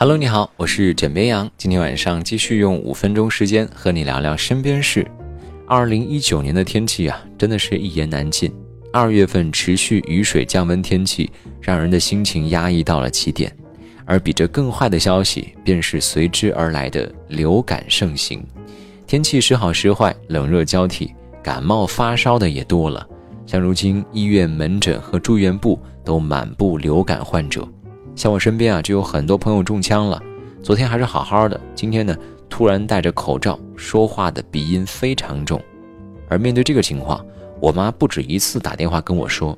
Hello，你好，我是枕边羊。今天晚上继续用五分钟时间和你聊聊身边事。二零一九年的天气啊，真的是一言难尽。二月份持续雨水降温天气，让人的心情压抑到了极点。而比这更坏的消息，便是随之而来的流感盛行。天气时好时坏，冷热交替，感冒发烧的也多了。像如今医院门诊和住院部都满布流感患者。像我身边啊，就有很多朋友中枪了。昨天还是好好的，今天呢，突然戴着口罩说话的鼻音非常重。而面对这个情况，我妈不止一次打电话跟我说：“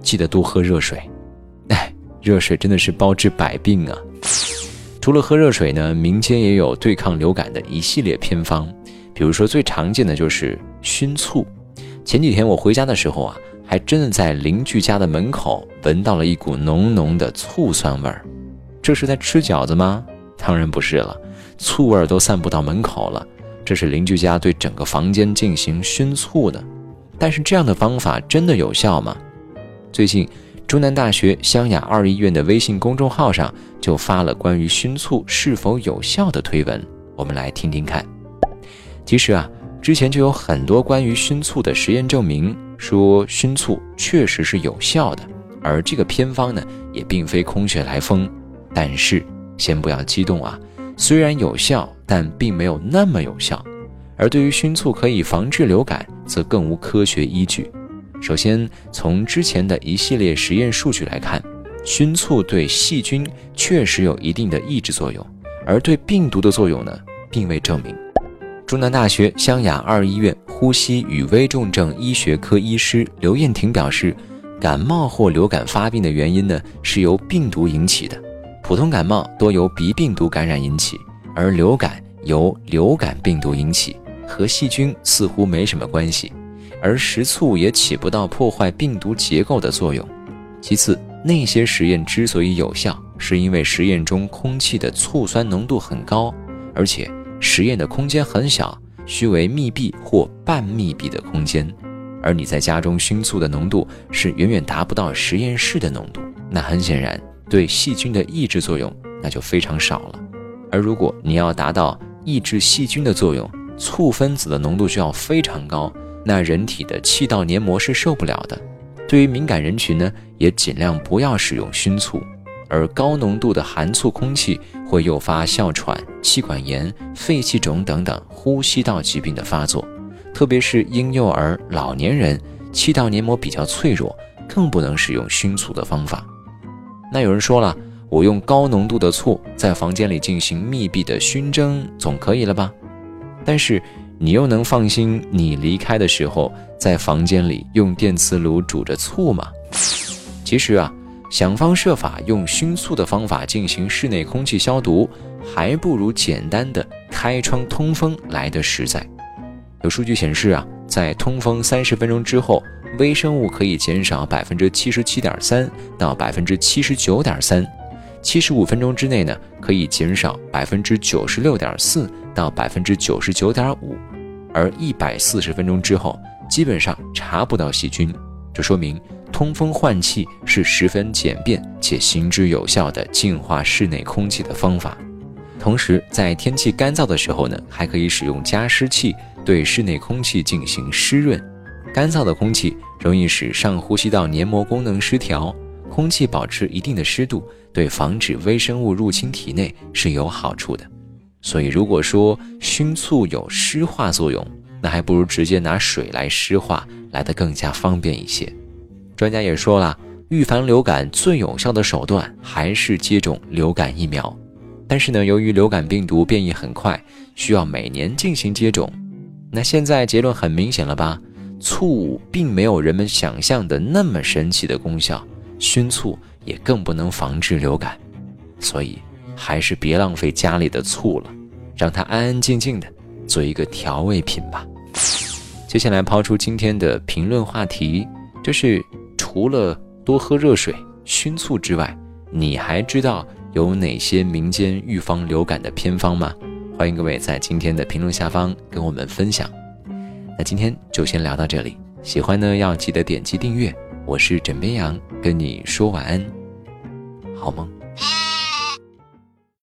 记得多喝热水。”哎。热水真的是包治百病啊！除了喝热水呢，民间也有对抗流感的一系列偏方，比如说最常见的就是熏醋。前几天我回家的时候啊，还真的在邻居家的门口闻到了一股浓浓的醋酸味儿。这是在吃饺子吗？当然不是了，醋味儿都散布到门口了，这是邻居家对整个房间进行熏醋的。但是这样的方法真的有效吗？最近。中南大学湘雅二医院的微信公众号上就发了关于熏醋是否有效的推文，我们来听听看。其实啊，之前就有很多关于熏醋的实验证明，说熏醋确实是有效的，而这个偏方呢，也并非空穴来风。但是先不要激动啊，虽然有效，但并没有那么有效。而对于熏醋可以防治流感，则更无科学依据。首先，从之前的一系列实验数据来看，熏醋对细菌确实有一定的抑制作用，而对病毒的作用呢，并未证明。中南大学湘雅二医院呼吸与危重症医学科医师刘艳婷表示，感冒或流感发病的原因呢，是由病毒引起的。普通感冒多由鼻病毒感染引起，而流感由流感病毒引起，和细菌似乎没什么关系。而食醋也起不到破坏病毒结构的作用。其次，那些实验之所以有效，是因为实验中空气的醋酸浓度很高，而且实验的空间很小，需为密闭或半密闭的空间。而你在家中熏醋的浓度是远远达不到实验室的浓度，那很显然对细菌的抑制作用那就非常少了。而如果你要达到抑制细菌的作用，醋分子的浓度就要非常高。那人体的气道黏膜是受不了的。对于敏感人群呢，也尽量不要使用熏醋。而高浓度的含醋空气会诱发哮喘、气管炎、肺气肿等等呼吸道疾病的发作，特别是婴幼儿、老年人，气道黏膜比较脆弱，更不能使用熏醋的方法。那有人说了，我用高浓度的醋在房间里进行密闭的熏蒸，总可以了吧？但是。你又能放心你离开的时候在房间里用电磁炉煮着醋吗？其实啊，想方设法用熏醋的方法进行室内空气消毒，还不如简单的开窗通风来的实在。有数据显示啊，在通风三十分钟之后，微生物可以减少百分之七十七点三到百分之七十九点三，七十五分钟之内呢，可以减少百分之九十六点四到百分之九十九点五。而一百四十分钟之后，基本上查不到细菌，这说明通风换气是十分简便且行之有效的净化室内空气的方法。同时，在天气干燥的时候呢，还可以使用加湿器对室内空气进行湿润。干燥的空气容易使上呼吸道黏膜功能失调，空气保持一定的湿度，对防止微生物入侵体内是有好处的。所以，如果说熏醋有湿化作用，那还不如直接拿水来湿化来得更加方便一些。专家也说了，预防流感最有效的手段还是接种流感疫苗。但是呢，由于流感病毒变异很快，需要每年进行接种。那现在结论很明显了吧？醋并没有人们想象的那么神奇的功效，熏醋也更不能防治流感。所以。还是别浪费家里的醋了，让它安安静静的做一个调味品吧。接下来抛出今天的评论话题，就是除了多喝热水、熏醋之外，你还知道有哪些民间预防流感的偏方吗？欢迎各位在今天的评论下方跟我们分享。那今天就先聊到这里，喜欢呢要记得点击订阅。我是枕边羊，跟你说晚安，好梦。